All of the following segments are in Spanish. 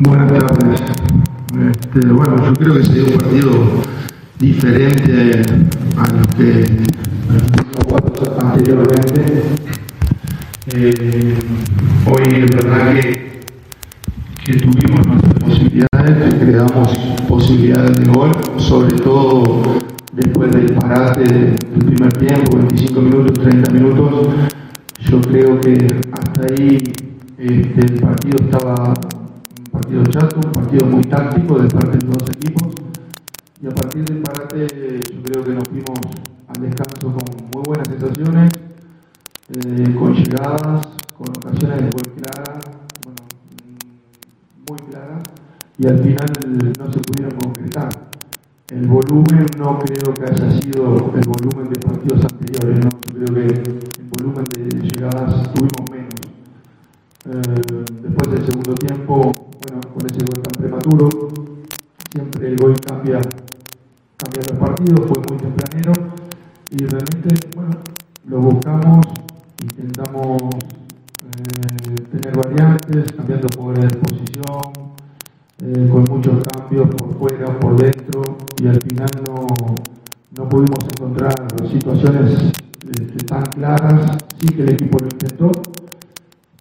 Buenas tardes. Este, bueno, yo creo que sería un partido diferente a lo que anteriormente. Eh, hoy es verdad que, que tuvimos nuestras posibilidades, creamos posibilidades de gol, sobre todo después del parate del primer tiempo, 25 minutos, 30 minutos. Yo creo que hasta ahí este, el partido estaba partido chato, un partido muy táctico de parte de los equipos. Y a partir del parate yo creo que nos fuimos al descanso con muy buenas sensaciones, eh, con llegadas, con ocasiones de gol claras, bueno, muy claras, y al final no se pudieron concretar. El volumen no creo que haya sido el volumen de partidos anteriores, ¿no? yo creo que el volumen de llegadas tuvimos menos. Eh, después del segundo tiempo, ese gol tan prematuro, siempre el gol cambia, los partidos, fue muy tempranero y realmente, bueno, lo buscamos, intentamos eh, tener variantes, cambiando por de posición, eh, con muchos cambios por fuera, por dentro y al final no, no pudimos encontrar situaciones este, tan claras, sí que el equipo lo intentó,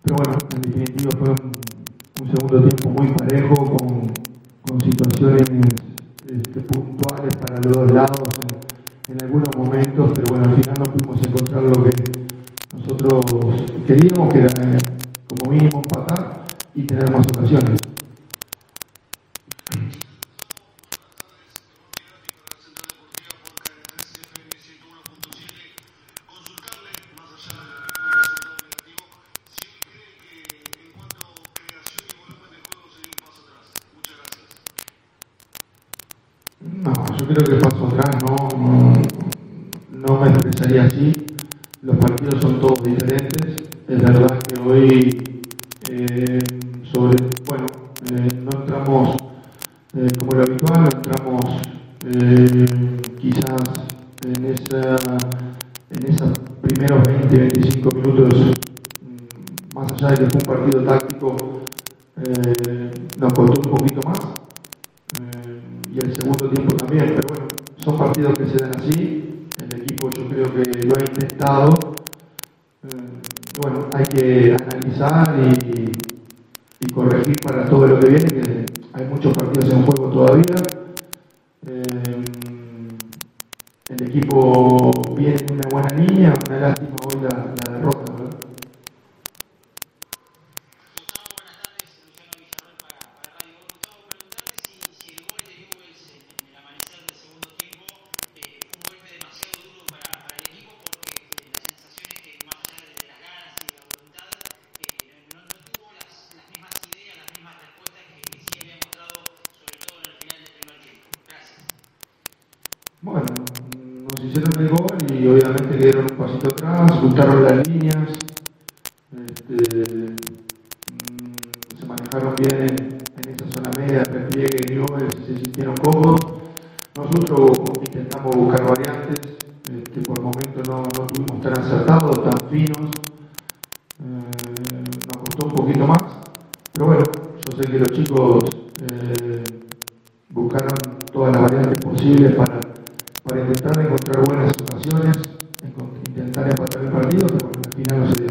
pero bueno, en definitiva fue un, segundo tiempo muy parejo, con, situaciones este, puntuales para los dos lados en, algunos momentos, pero bueno, al final no pudimos encontrar lo que nosotros queríamos, que era como mínimo empatar y tener más ocasiones. Yo creo que paso atrás no, no, me expresaría así. Los partidos son todos diferentes. Es verdad que hoy, eh, sobre, bueno, eh, no entramos eh, como lo habitual, entramos quizás en, esa, en esos primeros 20-25 minutos, mm, más allá de que fue un partido táctico, nos costó un poquito más segundo tiempo también, pero bueno, son partidos que se dan así, el equipo yo creo que lo ha intentado, eh, bueno, hay que analizar y, y, corregir para todo lo que viene, que hay muchos partidos en juego todavía. Eh, el equipo viene en una buena línea, una lástima hoy la, la derrota. Bueno, nos hicieron el gol y obviamente dieron un pasito atrás, juntaron las líneas, este, mm, se manejaron bien en, esa zona media, repliegue y se sintieron cómodos. Nosotros intentamos buscar variantes, este, por el momento no, no tuvimos tan acertados, tan finos, eh, nos costó un poquito más, pero bueno, yo sé que los chicos eh, buscaron todas las variantes posibles para intentar encontrar buenas ocasiones, intentar empatar el partido, pero al final no se dio.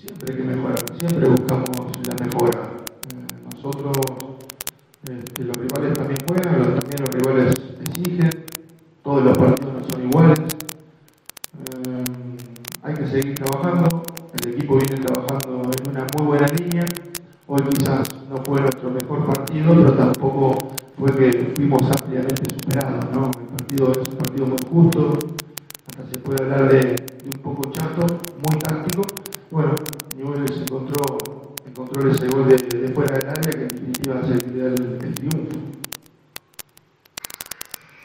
siempre hay que mejorar, siempre buscamos este, los rivales también juegan, también los rivales exigen, todos los partidos no son iguales. Eh, hay que seguir trabajando, el equipo viene trabajando en una muy buena línea. Hoy quizás no fue nuestro mejor partido, pero tampoco fue que fuimos ampliamente superados. ¿no? El partido es un partido muy justo, hasta se puede hablar de, Controles se vuelve de fuera del área que definitiva se llevar el triunfo.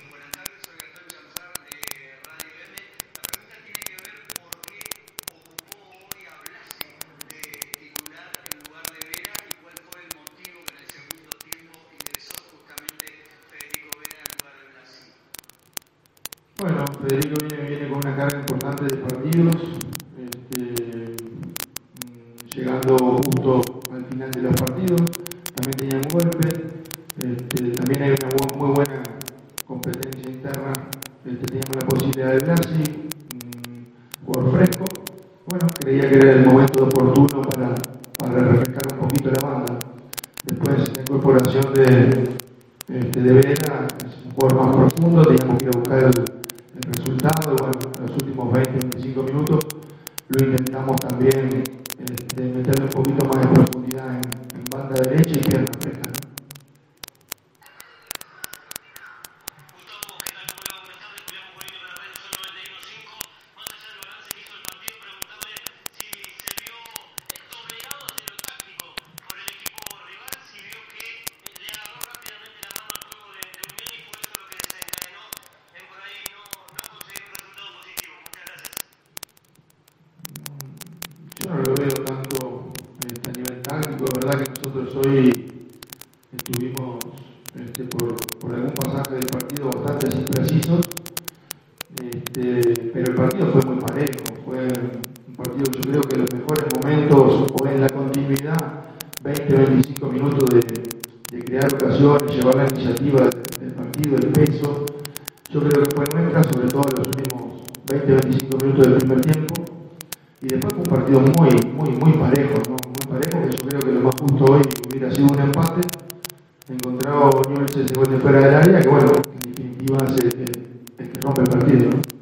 Buenas tardes, soy Gastón Chamzar de eh, Radio M. La pregunta tiene que ver por qué ocupó hoy a Blase de titular en lugar de Vera y cuál fue el motivo que en el segundo tiempo ingresó justamente Federico Vera para lugar. Bueno, Federico Vera viene con una carga importante de partidos. Posibilidad de mm, fresco, bueno, creía que era el momento oportuno para, para refrescar un poquito la banda. Después la incorporación de, este, de Vera, es un jugador más profundo, teníamos que ir a buscar el, el resultado, bueno, en los últimos 20-25 minutos lo intentamos también este, meterle un poquito más de profundidad en, en banda derecha y pierna fresca. Yo no lo veo tanto es verdad que nosotros hoy estuvimos este, por, algún pasaje del partido bastante imprecisos, este, pero el partido fue muy parejo, fue un partido yo creo que los mejores momentos o en la continuidad, 20-25 minutos de, crear ocasiones, llevar la iniciativa del, del partido, el peso, yo creo que fue nuestra, sobre todo en los últimos 20-25 minutos del primer tiempo. Y después fue un partido muy, muy, muy parejo, ¿no? Yo creo que lo más justo hoy hubiera sido un empate. Encontrado Newell's ese gol de fuera del área, que bueno, en definitiva es el que rompe el partido, ¿no?